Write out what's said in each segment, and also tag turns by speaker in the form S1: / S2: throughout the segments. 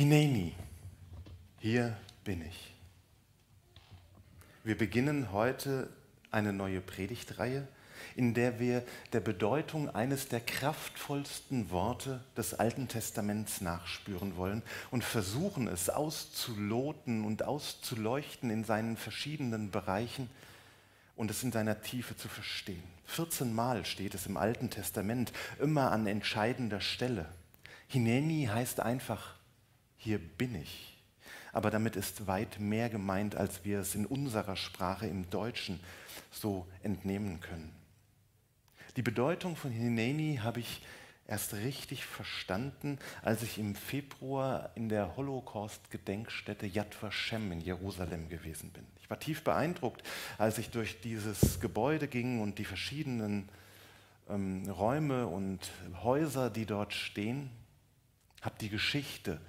S1: Hineni, hier bin ich. Wir beginnen heute eine neue Predigtreihe, in der wir der Bedeutung eines der kraftvollsten Worte des Alten Testaments nachspüren wollen und versuchen es auszuloten und auszuleuchten in seinen verschiedenen Bereichen und es in seiner Tiefe zu verstehen. 14 Mal steht es im Alten Testament, immer an entscheidender Stelle. Hineni heißt einfach, hier bin ich. Aber damit ist weit mehr gemeint, als wir es in unserer Sprache im Deutschen so entnehmen können. Die Bedeutung von Hineni habe ich erst richtig verstanden, als ich im Februar in der Holocaust-Gedenkstätte Yad Vashem in Jerusalem gewesen bin. Ich war tief beeindruckt, als ich durch dieses Gebäude ging und die verschiedenen ähm, Räume und Häuser, die dort stehen, habe die Geschichte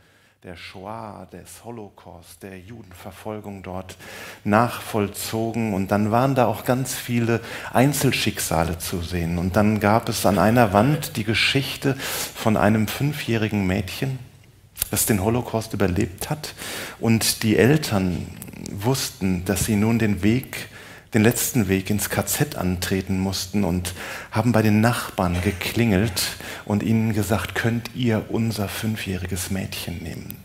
S1: der Shoah, des Holocaust, der Judenverfolgung dort nachvollzogen. Und dann waren da auch ganz viele Einzelschicksale zu sehen. Und dann gab es an einer Wand die Geschichte von einem fünfjährigen Mädchen, das den Holocaust überlebt hat. Und die Eltern wussten, dass sie nun den Weg den letzten Weg ins KZ antreten mussten und haben bei den Nachbarn geklingelt und ihnen gesagt, könnt ihr unser fünfjähriges Mädchen nehmen,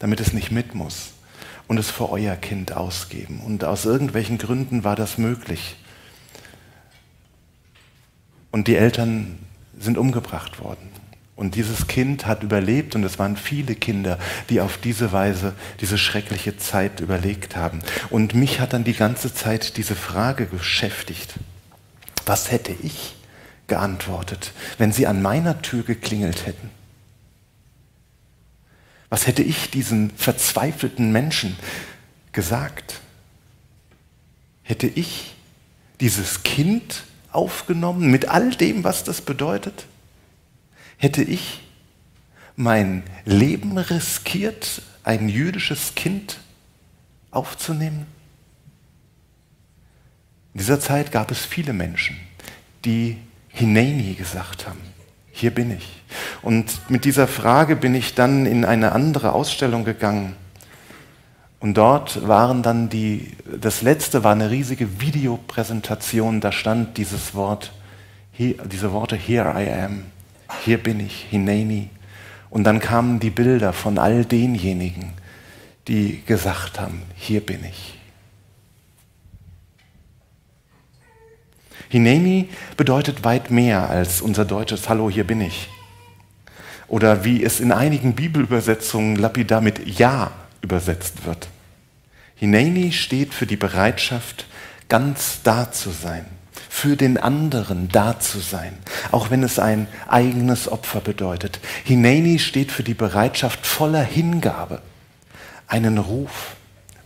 S1: damit es nicht mit muss und es für euer Kind ausgeben. Und aus irgendwelchen Gründen war das möglich. Und die Eltern sind umgebracht worden. Und dieses Kind hat überlebt und es waren viele Kinder, die auf diese Weise diese schreckliche Zeit überlegt haben. Und mich hat dann die ganze Zeit diese Frage beschäftigt. Was hätte ich geantwortet, wenn sie an meiner Tür geklingelt hätten? Was hätte ich diesen verzweifelten Menschen gesagt? Hätte ich dieses Kind aufgenommen mit all dem, was das bedeutet? Hätte ich mein Leben riskiert, ein jüdisches Kind aufzunehmen? In dieser Zeit gab es viele Menschen, die Hineni gesagt haben. Hier bin ich. Und mit dieser Frage bin ich dann in eine andere Ausstellung gegangen. Und dort waren dann die, das letzte war eine riesige Videopräsentation, da stand dieses Wort, diese Worte, Here I am hier bin ich, Hineni. Und dann kamen die Bilder von all denjenigen, die gesagt haben, hier bin ich. Hineni bedeutet weit mehr als unser deutsches Hallo, hier bin ich. Oder wie es in einigen Bibelübersetzungen lapidar mit Ja übersetzt wird. Hineni steht für die Bereitschaft, ganz da zu sein für den anderen da zu sein, auch wenn es ein eigenes Opfer bedeutet. Hineni steht für die Bereitschaft voller Hingabe, einen Ruf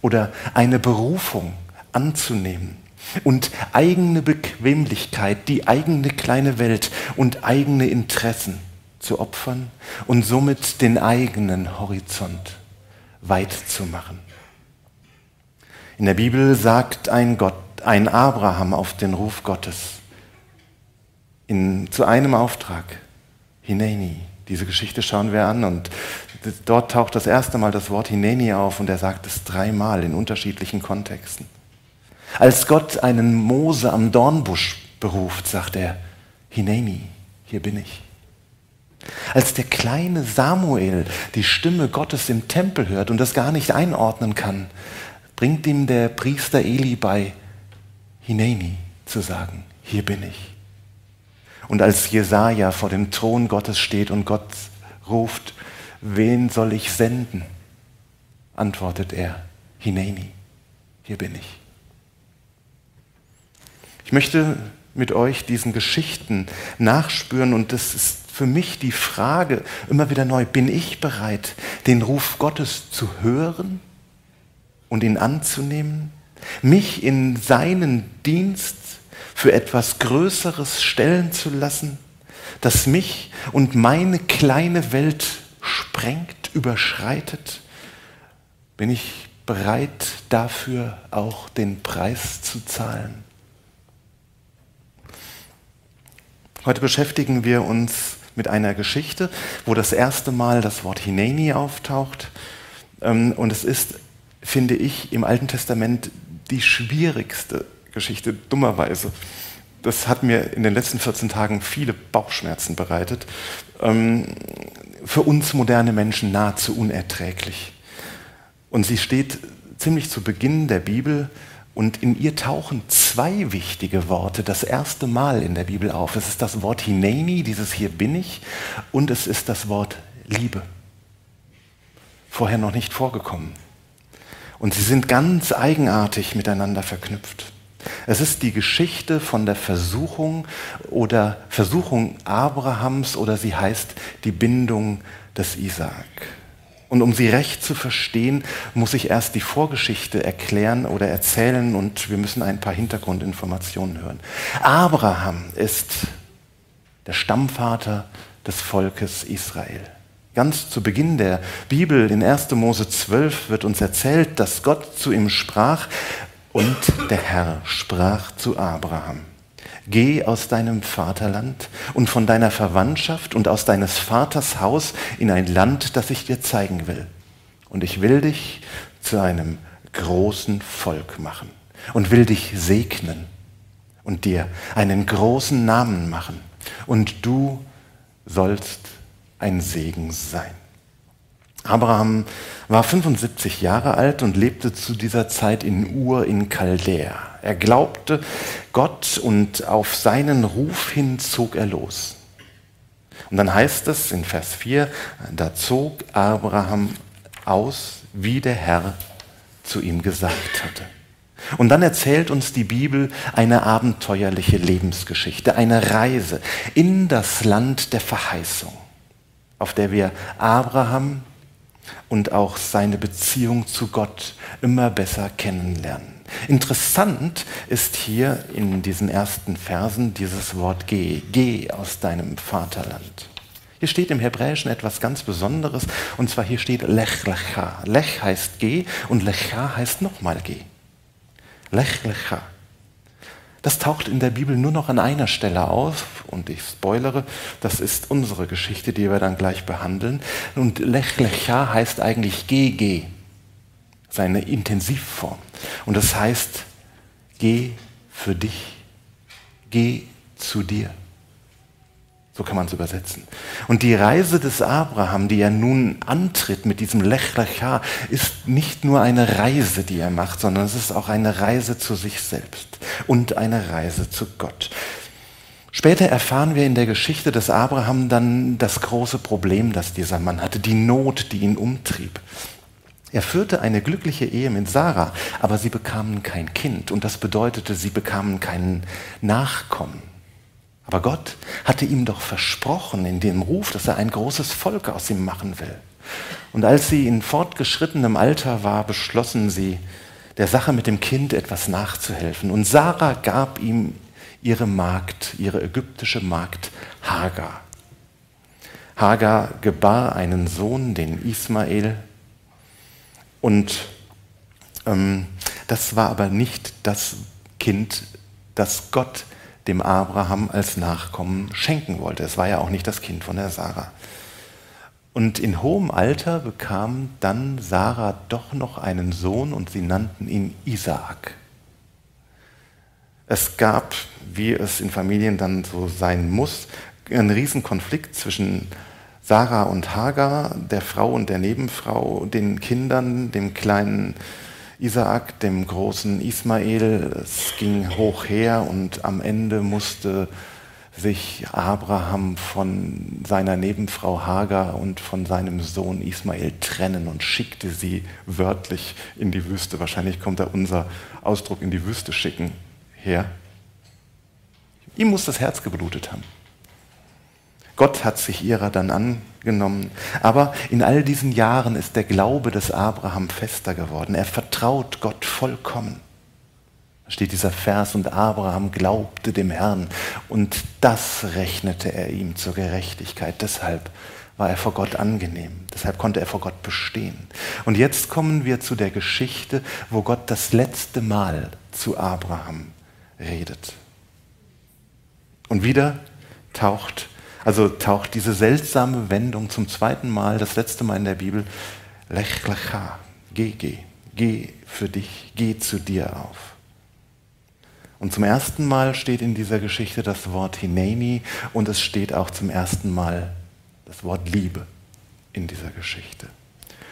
S1: oder eine Berufung anzunehmen und eigene Bequemlichkeit, die eigene kleine Welt und eigene Interessen zu opfern und somit den eigenen Horizont weit zu machen. In der Bibel sagt ein Gott, ein Abraham auf den Ruf Gottes in, zu einem Auftrag, Hineni. Diese Geschichte schauen wir an und dort taucht das erste Mal das Wort Hineni auf und er sagt es dreimal in unterschiedlichen Kontexten. Als Gott einen Mose am Dornbusch beruft, sagt er, Hineni, hier bin ich. Als der kleine Samuel die Stimme Gottes im Tempel hört und das gar nicht einordnen kann, bringt ihm der Priester Eli bei, Hineni zu sagen, hier bin ich. Und als Jesaja vor dem Thron Gottes steht und Gott ruft, wen soll ich senden? antwortet er, Hineni, hier bin ich. Ich möchte mit euch diesen Geschichten nachspüren und das ist für mich die Frage immer wieder neu, bin ich bereit, den Ruf Gottes zu hören und ihn anzunehmen? Mich in seinen Dienst für etwas Größeres stellen zu lassen, das mich und meine kleine Welt sprengt, überschreitet, bin ich bereit dafür auch den Preis zu zahlen. Heute beschäftigen wir uns mit einer Geschichte, wo das erste Mal das Wort Hineni auftaucht. Ähm, und es ist, finde ich, im Alten Testament die schwierigste Geschichte, dummerweise. Das hat mir in den letzten 14 Tagen viele Bauchschmerzen bereitet. Ähm, für uns moderne Menschen nahezu unerträglich. Und sie steht ziemlich zu Beginn der Bibel und in ihr tauchen zwei wichtige Worte das erste Mal in der Bibel auf. Es ist das Wort Hineni, dieses Hier bin ich, und es ist das Wort Liebe. Vorher noch nicht vorgekommen. Und sie sind ganz eigenartig miteinander verknüpft. Es ist die Geschichte von der Versuchung oder Versuchung Abrahams oder sie heißt die Bindung des Isaak. Und um sie recht zu verstehen, muss ich erst die Vorgeschichte erklären oder erzählen und wir müssen ein paar Hintergrundinformationen hören. Abraham ist der Stammvater des Volkes Israel. Ganz zu Beginn der Bibel in 1. Mose 12 wird uns erzählt, dass Gott zu ihm sprach und der Herr sprach zu Abraham. Geh aus deinem Vaterland und von deiner Verwandtschaft und aus deines Vaters Haus in ein Land, das ich dir zeigen will. Und ich will dich zu einem großen Volk machen und will dich segnen und dir einen großen Namen machen. Und du sollst ein Segen sein. Abraham war 75 Jahre alt und lebte zu dieser Zeit in Ur in Chaldea. Er glaubte Gott und auf seinen Ruf hin zog er los. Und dann heißt es in Vers 4, da zog Abraham aus, wie der Herr zu ihm gesagt hatte. Und dann erzählt uns die Bibel eine abenteuerliche Lebensgeschichte, eine Reise in das Land der Verheißung, auf der wir Abraham und auch seine Beziehung zu Gott immer besser kennenlernen. Interessant ist hier in diesen ersten Versen dieses Wort geh, geh aus deinem Vaterland. Hier steht im Hebräischen etwas ganz Besonderes und zwar hier steht Lech Lecha. Lech heißt geh und Lecha heißt nochmal geh. Lech Lecha. Das taucht in der Bibel nur noch an einer Stelle auf und ich spoilere, das ist unsere Geschichte, die wir dann gleich behandeln. Und Lech Lecha heißt eigentlich geh seine Intensivform. Und das heißt, geh für dich, geh zu dir. So kann man es übersetzen. Und die Reise des Abraham, die er nun antritt mit diesem Lech Lecha, ist nicht nur eine Reise, die er macht, sondern es ist auch eine Reise zu sich selbst und eine Reise zu Gott. Später erfahren wir in der Geschichte des Abraham dann das große Problem, das dieser Mann hatte, die Not, die ihn umtrieb. Er führte eine glückliche Ehe mit Sarah, aber sie bekamen kein Kind und das bedeutete, sie bekamen keinen Nachkommen. Aber Gott hatte ihm doch versprochen in dem Ruf, dass er ein großes Volk aus ihm machen will. Und als sie in fortgeschrittenem Alter war, beschlossen sie, der Sache mit dem Kind etwas nachzuhelfen. Und Sarah gab ihm ihre Magd, ihre ägyptische Magd Hagar. Hagar gebar einen Sohn, den Ismael, und ähm, das war aber nicht das Kind, das Gott dem Abraham als Nachkommen schenken wollte. Es war ja auch nicht das Kind von der Sarah. Und in hohem Alter bekam dann Sarah doch noch einen Sohn und sie nannten ihn Isaak. Es gab, wie es in Familien dann so sein muss, einen Riesenkonflikt zwischen Sarah und Hagar, der Frau und der Nebenfrau, den Kindern, dem kleinen Isaak, dem großen Ismael. Es ging hoch her und am Ende musste sich Abraham von seiner Nebenfrau Hagar und von seinem Sohn Ismael trennen und schickte sie wörtlich in die Wüste. Wahrscheinlich kommt da unser Ausdruck in die Wüste schicken her. Ihm muss das Herz geblutet haben. Gott hat sich ihrer dann angenommen. Aber in all diesen Jahren ist der Glaube des Abraham fester geworden. Er vertraut Gott vollkommen. Da steht dieser Vers, und Abraham glaubte dem Herrn, und das rechnete er ihm zur Gerechtigkeit. Deshalb war er vor Gott angenehm. Deshalb konnte er vor Gott bestehen. Und jetzt kommen wir zu der Geschichte, wo Gott das letzte Mal zu Abraham redet. Und wieder taucht Also taucht diese seltsame Wendung zum zweiten Mal, das letzte Mal in der Bibel, Lech lecha, geh, geh, geh für dich, geh zu dir auf. Und zum ersten Mal steht in dieser Geschichte das Wort Hineni und es steht auch zum ersten Mal das Wort Liebe in dieser Geschichte.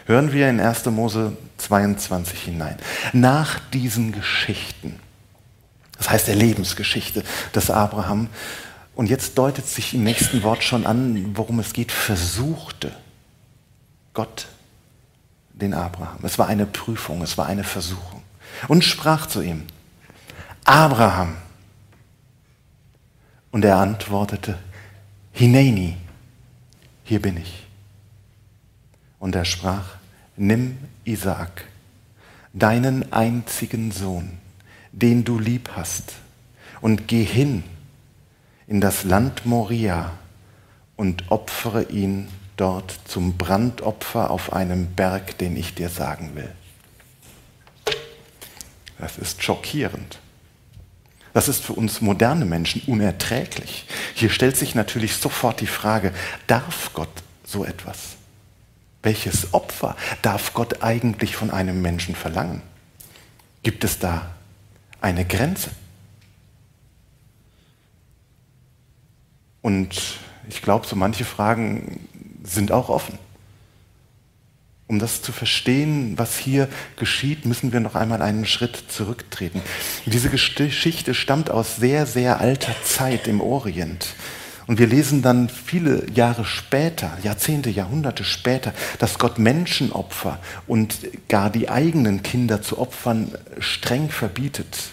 S1: Hören wir in 1. Mose 22 hinein. Nach diesen Geschichten, das heißt der Lebensgeschichte des Abraham, und jetzt deutet sich im nächsten Wort schon an, worum es geht, versuchte Gott den Abraham. Es war eine Prüfung, es war eine Versuchung. Und sprach zu ihm, Abraham. Und er antwortete, Hineni, hier bin ich. Und er sprach, nimm Isaak, deinen einzigen Sohn, den du lieb hast, und geh hin in das Land Moria und opfere ihn dort zum Brandopfer auf einem Berg, den ich dir sagen will. Das ist schockierend. Das ist für uns moderne Menschen unerträglich. Hier stellt sich natürlich sofort die Frage, darf Gott so etwas? Welches Opfer darf Gott eigentlich von einem Menschen verlangen? Gibt es da eine Grenze? Und ich glaube, so manche Fragen sind auch offen. Um das zu verstehen, was hier geschieht, müssen wir noch einmal einen Schritt zurücktreten. Diese Geschichte stammt aus sehr, sehr alter Zeit im Orient. Und wir lesen dann viele Jahre später, Jahrzehnte, Jahrhunderte später, dass Gott Menschenopfer und gar die eigenen Kinder zu opfern streng verbietet.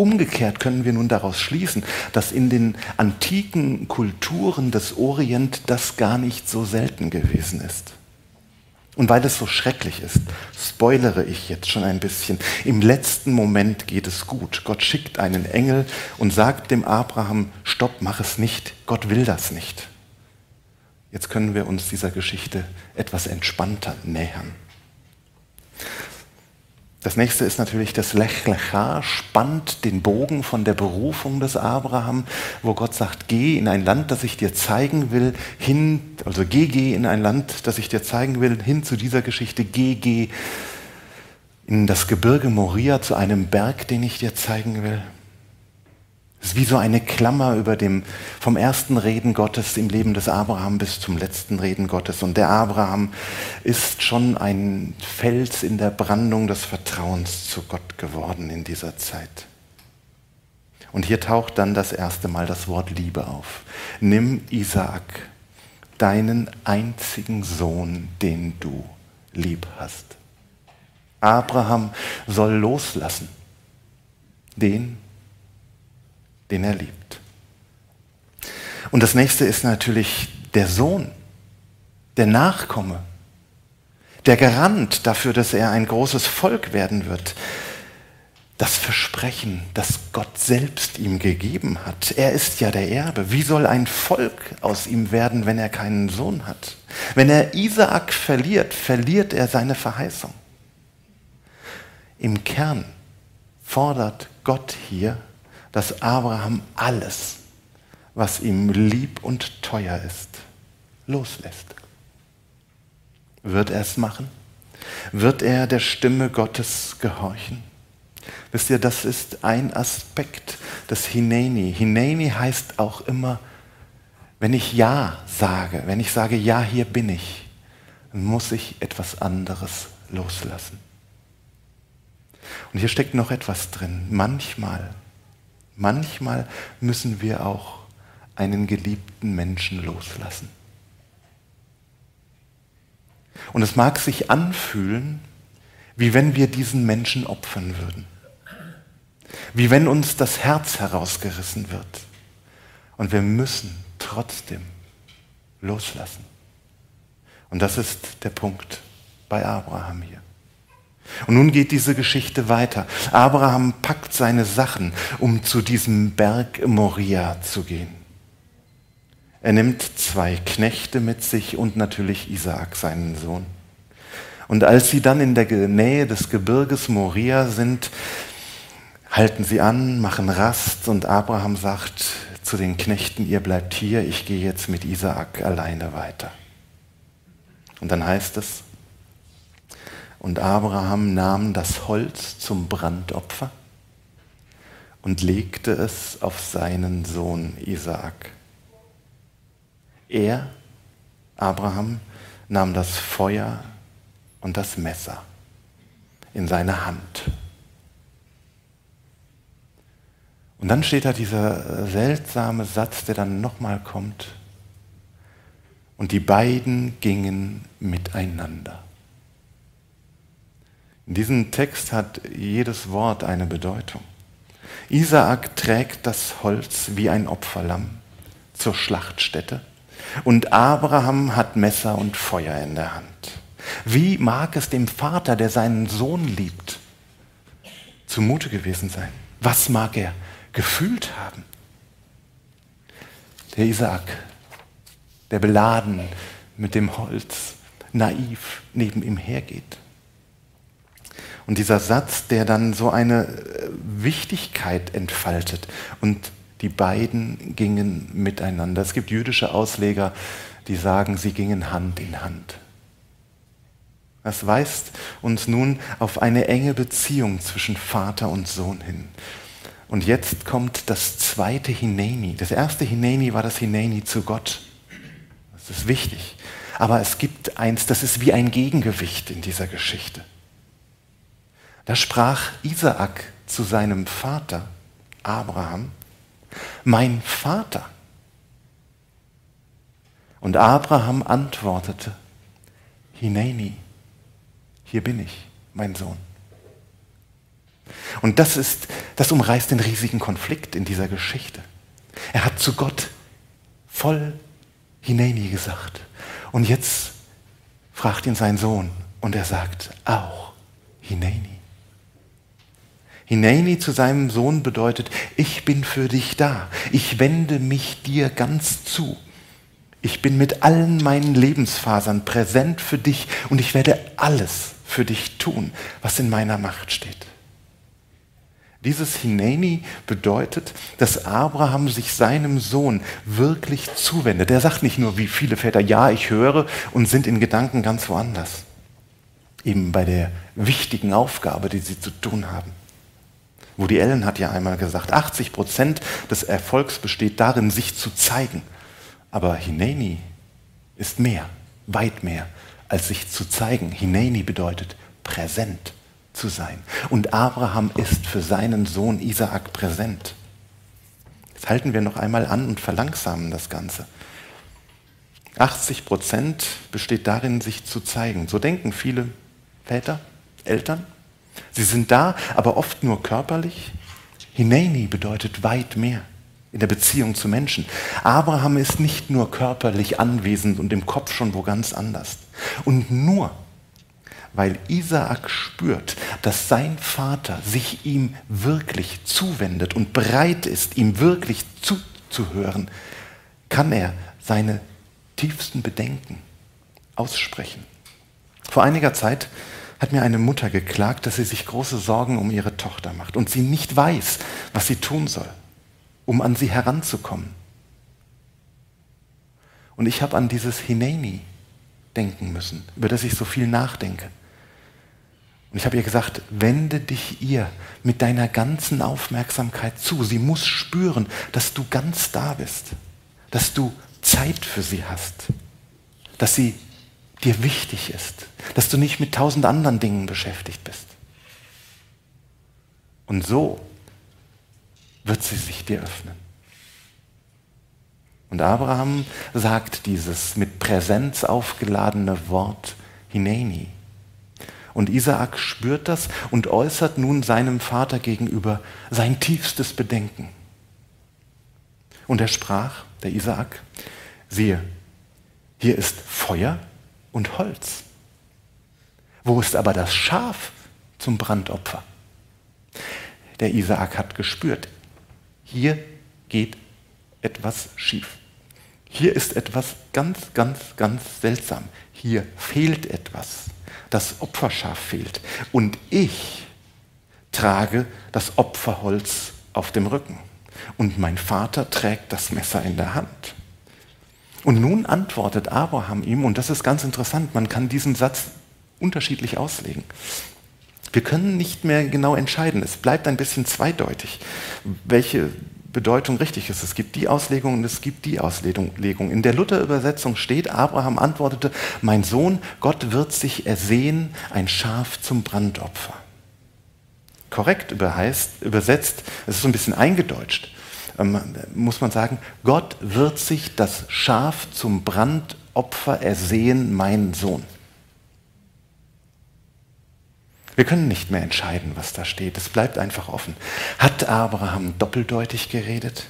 S1: Umgekehrt können wir nun daraus schließen, dass in den antiken Kulturen des Orient das gar nicht so selten gewesen ist. Und weil es so schrecklich ist, spoilere ich jetzt schon ein bisschen. Im letzten Moment geht es gut. Gott schickt einen Engel und sagt dem Abraham, stopp, mach es nicht. Gott will das nicht. Jetzt können wir uns dieser Geschichte etwas entspannter nähern. Das nächste ist natürlich das Lech Lecha, spannt den Bogen von der Berufung des Abraham, wo Gott sagt, geh in ein Land, das ich dir zeigen will, hin, also geh, geh in ein Land, das ich dir zeigen will, hin zu dieser Geschichte, geh, geh in das Gebirge Moria zu einem Berg, den ich dir zeigen will. Es ist wie so eine Klammer über dem, vom ersten Reden Gottes im Leben des Abraham bis zum letzten Reden Gottes. Und der Abraham ist schon ein Fels in der Brandung des Vertrauens zu Gott geworden in dieser Zeit. Und hier taucht dann das erste Mal das Wort Liebe auf. Nimm Isaak, deinen einzigen Sohn, den du lieb hast. Abraham soll loslassen, den, den er liebt. Und das nächste ist natürlich der Sohn, der Nachkomme, der Garant dafür, dass er ein großes Volk werden wird. Das Versprechen, das Gott selbst ihm gegeben hat. Er ist ja der Erbe. Wie soll ein Volk aus ihm werden, wenn er keinen Sohn hat? Wenn er Isaak verliert, verliert er seine Verheißung. Im Kern fordert Gott hier dass Abraham alles, was ihm lieb und teuer ist, loslässt. Wird er es machen? Wird er der Stimme Gottes gehorchen? Wisst ihr, das ist ein Aspekt des Hineni. Hineni heißt auch immer, wenn ich Ja sage, wenn ich sage, ja, hier bin ich, muss ich etwas anderes loslassen. Und hier steckt noch etwas drin. Manchmal Manchmal müssen wir auch einen geliebten Menschen loslassen. Und es mag sich anfühlen, wie wenn wir diesen Menschen opfern würden. Wie wenn uns das Herz herausgerissen wird. Und wir müssen trotzdem loslassen. Und das ist der Punkt bei Abraham hier. Und nun geht diese Geschichte weiter. Abraham packt seine Sachen, um zu diesem Berg Moria zu gehen. Er nimmt zwei Knechte mit sich und natürlich Isaak, seinen Sohn. Und als sie dann in der Nähe des Gebirges Moria sind, halten sie an, machen Rast und Abraham sagt zu den Knechten, ihr bleibt hier, ich gehe jetzt mit Isaak alleine weiter. Und dann heißt es, und Abraham nahm das Holz zum Brandopfer und legte es auf seinen Sohn Isaak. Er, Abraham, nahm das Feuer und das Messer in seine Hand. Und dann steht da dieser seltsame Satz, der dann nochmal kommt. Und die beiden gingen miteinander. In diesem Text hat jedes Wort eine Bedeutung. Isaak trägt das Holz wie ein Opferlamm zur Schlachtstätte und Abraham hat Messer und Feuer in der Hand. Wie mag es dem Vater, der seinen Sohn liebt, zumute gewesen sein? Was mag er gefühlt haben? Der Isaak, der beladen mit dem Holz naiv neben ihm hergeht. Und dieser Satz, der dann so eine äh, Wichtigkeit entfaltet und die beiden gingen miteinander. Es gibt jüdische Ausleger, die sagen, sie gingen Hand in Hand. Das weist uns nun auf eine enge Beziehung zwischen Vater und Sohn hin. Und jetzt kommt das zweite Hineni. Das erste Hineni war das Hineni zu Gott. Das ist wichtig. Aber es gibt eins, das ist wie ein Gegengewicht in dieser Geschichte. Da sprach Isaak zu seinem Vater Abraham, mein Vater. Und Abraham antwortete, Hineni, hier bin ich, mein Sohn. Und das ist, das umreißt den riesigen Konflikt in dieser Geschichte. Er hat zu Gott voll Hineni gesagt. Und jetzt fragt ihn sein Sohn und er sagt auch Hineni. Hineni zu seinem Sohn bedeutet, ich bin für dich da. Ich wende mich dir ganz zu. Ich bin mit allen meinen Lebensfasern präsent für dich und ich werde alles für dich tun, was in meiner Macht steht. Dieses Hineni bedeutet, dass Abraham sich seinem Sohn wirklich zuwendet. Er sagt nicht nur wie viele Väter, ja, ich höre und sind in Gedanken ganz woanders. Eben bei der wichtigen Aufgabe, die sie zu tun haben. Woody Allen hat ja einmal gesagt, 80 Prozent des Erfolgs besteht darin, sich zu zeigen. Aber Hineni ist mehr, weit mehr, als sich zu zeigen. Hineni bedeutet präsent zu sein. Und Abraham ist für seinen Sohn Isaak präsent. Jetzt halten wir noch einmal an und verlangsamen das Ganze. 80 Prozent besteht darin, sich zu zeigen. So denken viele Väter, Eltern. Sie sind da, aber oft nur körperlich. Hineni bedeutet weit mehr in der Beziehung zu Menschen. Abraham ist nicht nur körperlich anwesend und im Kopf schon wo ganz anders. Und nur weil Isaak spürt, dass sein Vater sich ihm wirklich zuwendet und bereit ist, ihm wirklich zuzuhören, kann er seine tiefsten Bedenken aussprechen. Vor einiger Zeit hat mir eine Mutter geklagt, dass sie sich große Sorgen um ihre Tochter macht und sie nicht weiß, was sie tun soll, um an sie heranzukommen. Und ich habe an dieses Hineni denken müssen, über das ich so viel nachdenke. Und ich habe ihr gesagt, wende dich ihr mit deiner ganzen Aufmerksamkeit zu. Sie muss spüren, dass du ganz da bist, dass du Zeit für sie hast, dass sie dir wichtig ist, dass du nicht mit tausend anderen Dingen beschäftigt bist. Und so wird sie sich dir öffnen. Und Abraham sagt dieses mit Präsenz aufgeladene Wort Hineni. Und Isaak spürt das und äußert nun seinem Vater gegenüber sein tiefstes Bedenken. Und er sprach, der Isaak, siehe, hier ist Feuer und Holz. Wo ist aber das Schaf zum Brandopfer? Der Isaak hat gespürt, hier geht etwas schief. Hier ist etwas ganz, ganz, ganz seltsam. Hier fehlt etwas. Das Opferschaf fehlt. Und ich trage das Opferholz auf dem Rücken. und mein Vater trägt das Messer in der Hand. Und nun antwortet Abraham ihm, und das ist ganz interessant, man kann diesen Satz unterschiedlich auslegen. Wir können nicht mehr genau entscheiden. Es bleibt ein bisschen zweideutig, welche Bedeutung richtig ist. Es gibt die Auslegung und es gibt die Auslegung. In der Luther-Übersetzung steht, Abraham antwortete, mein Sohn, Gott wird sich ersehen, ein Schaf zum Brandopfer. Korrekt überheißt, übersetzt, es ist so ein bisschen eingedeutscht, muss man sagen, Gott wird sich das Schaf zum Brandopfer ersehen, mein Sohn. Wir können nicht mehr entscheiden, was da steht. Es bleibt einfach offen. Hat Abraham doppeldeutig geredet?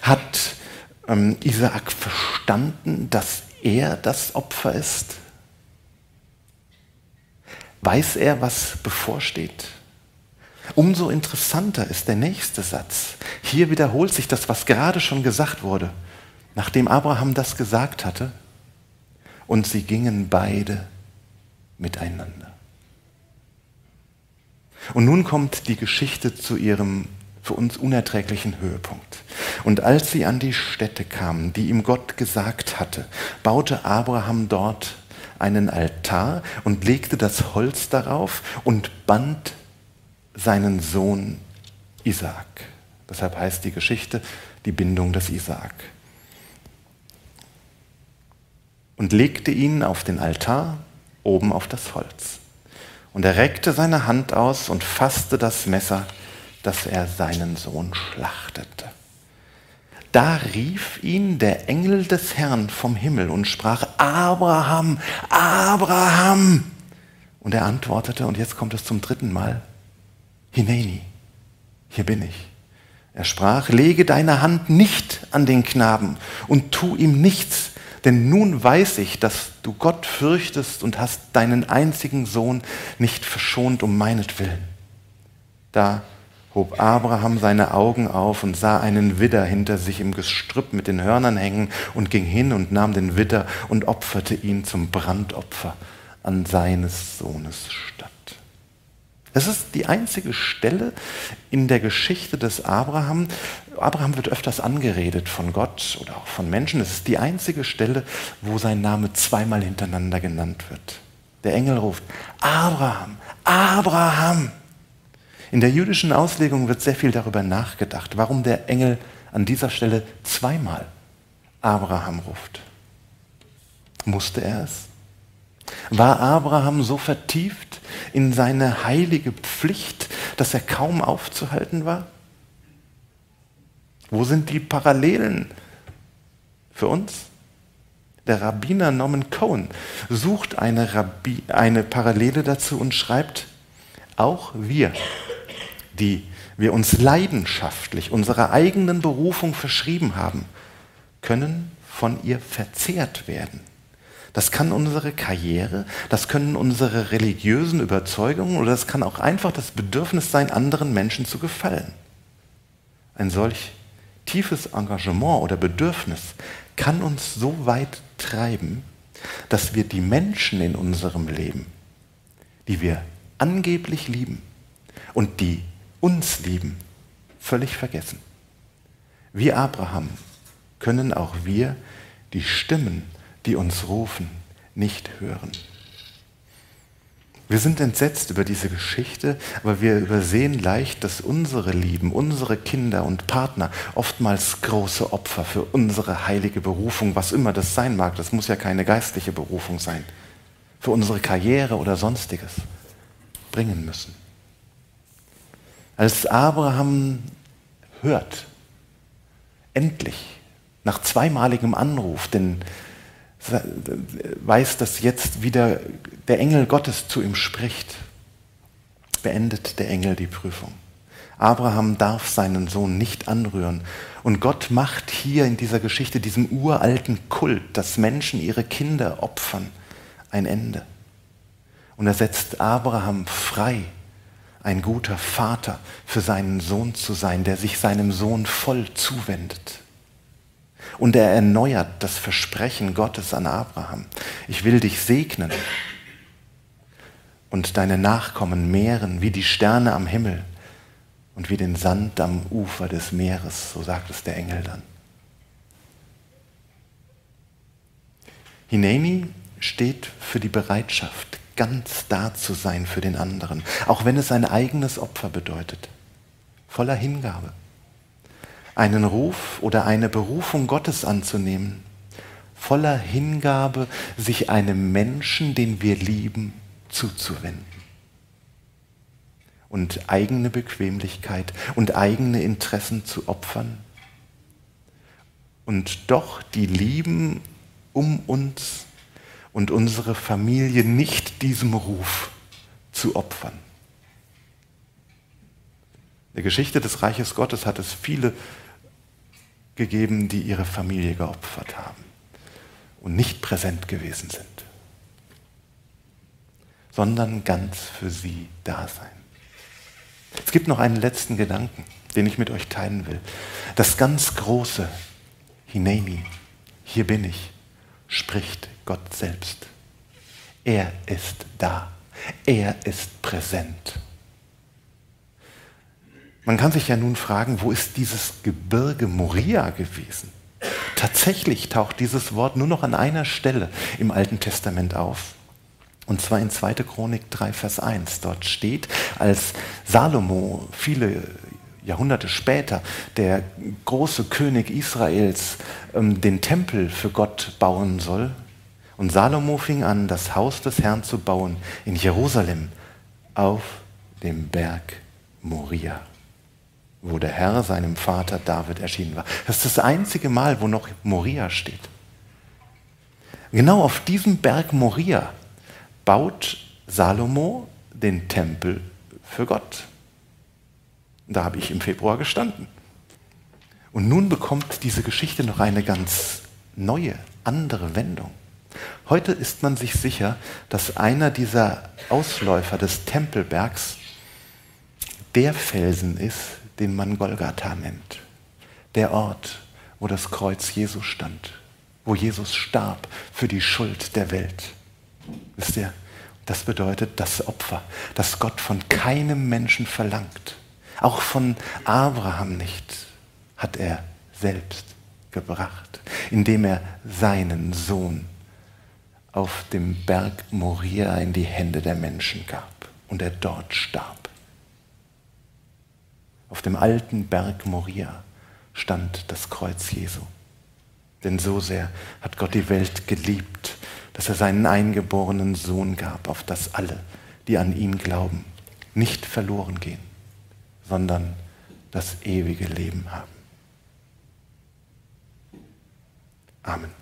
S1: Hat ähm, Isaak verstanden, dass er das Opfer ist? Weiß er, was bevorsteht? Umso interessanter ist der nächste Satz. Hier wiederholt sich das, was gerade schon gesagt wurde. Nachdem Abraham das gesagt hatte, und sie gingen beide miteinander. Und nun kommt die Geschichte zu ihrem für uns unerträglichen Höhepunkt. Und als sie an die Stätte kamen, die ihm Gott gesagt hatte, baute Abraham dort einen Altar und legte das Holz darauf und band seinen Sohn Isaak. Deshalb heißt die Geschichte die Bindung des Isaak. Und legte ihn auf den Altar oben auf das Holz. Und er reckte seine Hand aus und fasste das Messer, dass er seinen Sohn schlachtete. Da rief ihn der Engel des Herrn vom Himmel und sprach, Abraham, Abraham. Und er antwortete, und jetzt kommt es zum dritten Mal, Hineni, hier bin ich. Er sprach, lege deine Hand nicht an den Knaben und tu ihm nichts, denn nun weiß ich, dass du Gott fürchtest und hast deinen einzigen Sohn nicht verschont um meinetwillen. Da hob Abraham seine Augen auf und sah einen Widder hinter sich im Gestrüpp mit den Hörnern hängen und ging hin und nahm den Widder und opferte ihn zum Brandopfer an seines Sohnes statt. Es ist die einzige Stelle in der Geschichte des Abraham. Abraham wird öfters angeredet von Gott oder auch von Menschen. Es ist die einzige Stelle, wo sein Name zweimal hintereinander genannt wird. Der Engel ruft, Abraham, Abraham. In der jüdischen Auslegung wird sehr viel darüber nachgedacht, warum der Engel an dieser Stelle zweimal Abraham ruft. Musste er es? War Abraham so vertieft in seine heilige Pflicht, dass er kaum aufzuhalten war? Wo sind die Parallelen für uns? Der Rabbiner Norman Cohen sucht eine, Rabbi, eine Parallele dazu und schreibt, auch wir, die wir uns leidenschaftlich unserer eigenen Berufung verschrieben haben, können von ihr verzehrt werden. Das kann unsere Karriere, das können unsere religiösen Überzeugungen oder das kann auch einfach das Bedürfnis sein, anderen Menschen zu gefallen. Ein solch tiefes Engagement oder Bedürfnis kann uns so weit treiben, dass wir die Menschen in unserem Leben, die wir angeblich lieben und die uns lieben, völlig vergessen. Wie Abraham können auch wir die Stimmen die uns rufen, nicht hören. Wir sind entsetzt über diese Geschichte, aber wir übersehen leicht, dass unsere Lieben, unsere Kinder und Partner oftmals große Opfer für unsere heilige Berufung, was immer das sein mag, das muss ja keine geistliche Berufung sein, für unsere Karriere oder sonstiges, bringen müssen. Als Abraham hört, endlich, nach zweimaligem Anruf, denn weiß, dass jetzt wieder der Engel Gottes zu ihm spricht, beendet der Engel die Prüfung. Abraham darf seinen Sohn nicht anrühren. Und Gott macht hier in dieser Geschichte, diesem uralten Kult, dass Menschen ihre Kinder opfern, ein Ende. Und er setzt Abraham frei, ein guter Vater für seinen Sohn zu sein, der sich seinem Sohn voll zuwendet. Und er erneuert das Versprechen Gottes an Abraham. Ich will dich segnen und deine Nachkommen mehren wie die Sterne am Himmel und wie den Sand am Ufer des Meeres, so sagt es der Engel dann. Hineni steht für die Bereitschaft, ganz da zu sein für den anderen, auch wenn es ein eigenes Opfer bedeutet, voller Hingabe. Einen Ruf oder eine Berufung Gottes anzunehmen, voller Hingabe, sich einem Menschen, den wir lieben, zuzuwenden. Und eigene Bequemlichkeit und eigene Interessen zu opfern. Und doch die Lieben um uns und unsere Familie nicht diesem Ruf zu opfern. In der Geschichte des Reiches Gottes hat es viele gegeben, die ihre Familie geopfert haben und nicht präsent gewesen sind, sondern ganz für sie da sein. Es gibt noch einen letzten Gedanken, den ich mit euch teilen will. Das ganz große Hineni, hier bin ich, spricht Gott selbst. Er ist da. Er ist präsent. Man kann sich ja nun fragen, wo ist dieses Gebirge Moria gewesen? Tatsächlich taucht dieses Wort nur noch an einer Stelle im Alten Testament auf. Und zwar in 2. Chronik 3, Vers 1. Dort steht, als Salomo viele Jahrhunderte später der große König Israels ähm, den Tempel für Gott bauen soll. Und Salomo fing an, das Haus des Herrn zu bauen in Jerusalem auf dem Berg Moria wo der Herr seinem Vater David erschienen war. Das ist das einzige Mal, wo noch Moria steht. Genau auf diesem Berg Moria baut Salomo den Tempel für Gott. Da habe ich im Februar gestanden. Und nun bekommt diese Geschichte noch eine ganz neue, andere Wendung. Heute ist man sich sicher, dass einer dieser Ausläufer des Tempelbergs der Felsen ist, den man Golgatha nennt. Der Ort, wo das Kreuz Jesus stand, wo Jesus starb für die Schuld der Welt. Wisst ihr, das bedeutet das Opfer, das Gott von keinem Menschen verlangt. Auch von Abraham nicht hat er selbst gebracht, indem er seinen Sohn auf dem Berg Moria in die Hände der Menschen gab und er dort starb. Auf dem alten Berg Moria stand das Kreuz Jesu. Denn so sehr hat Gott die Welt geliebt, dass er seinen eingeborenen Sohn gab, auf das alle, die an ihn glauben, nicht verloren gehen, sondern das ewige Leben haben. Amen.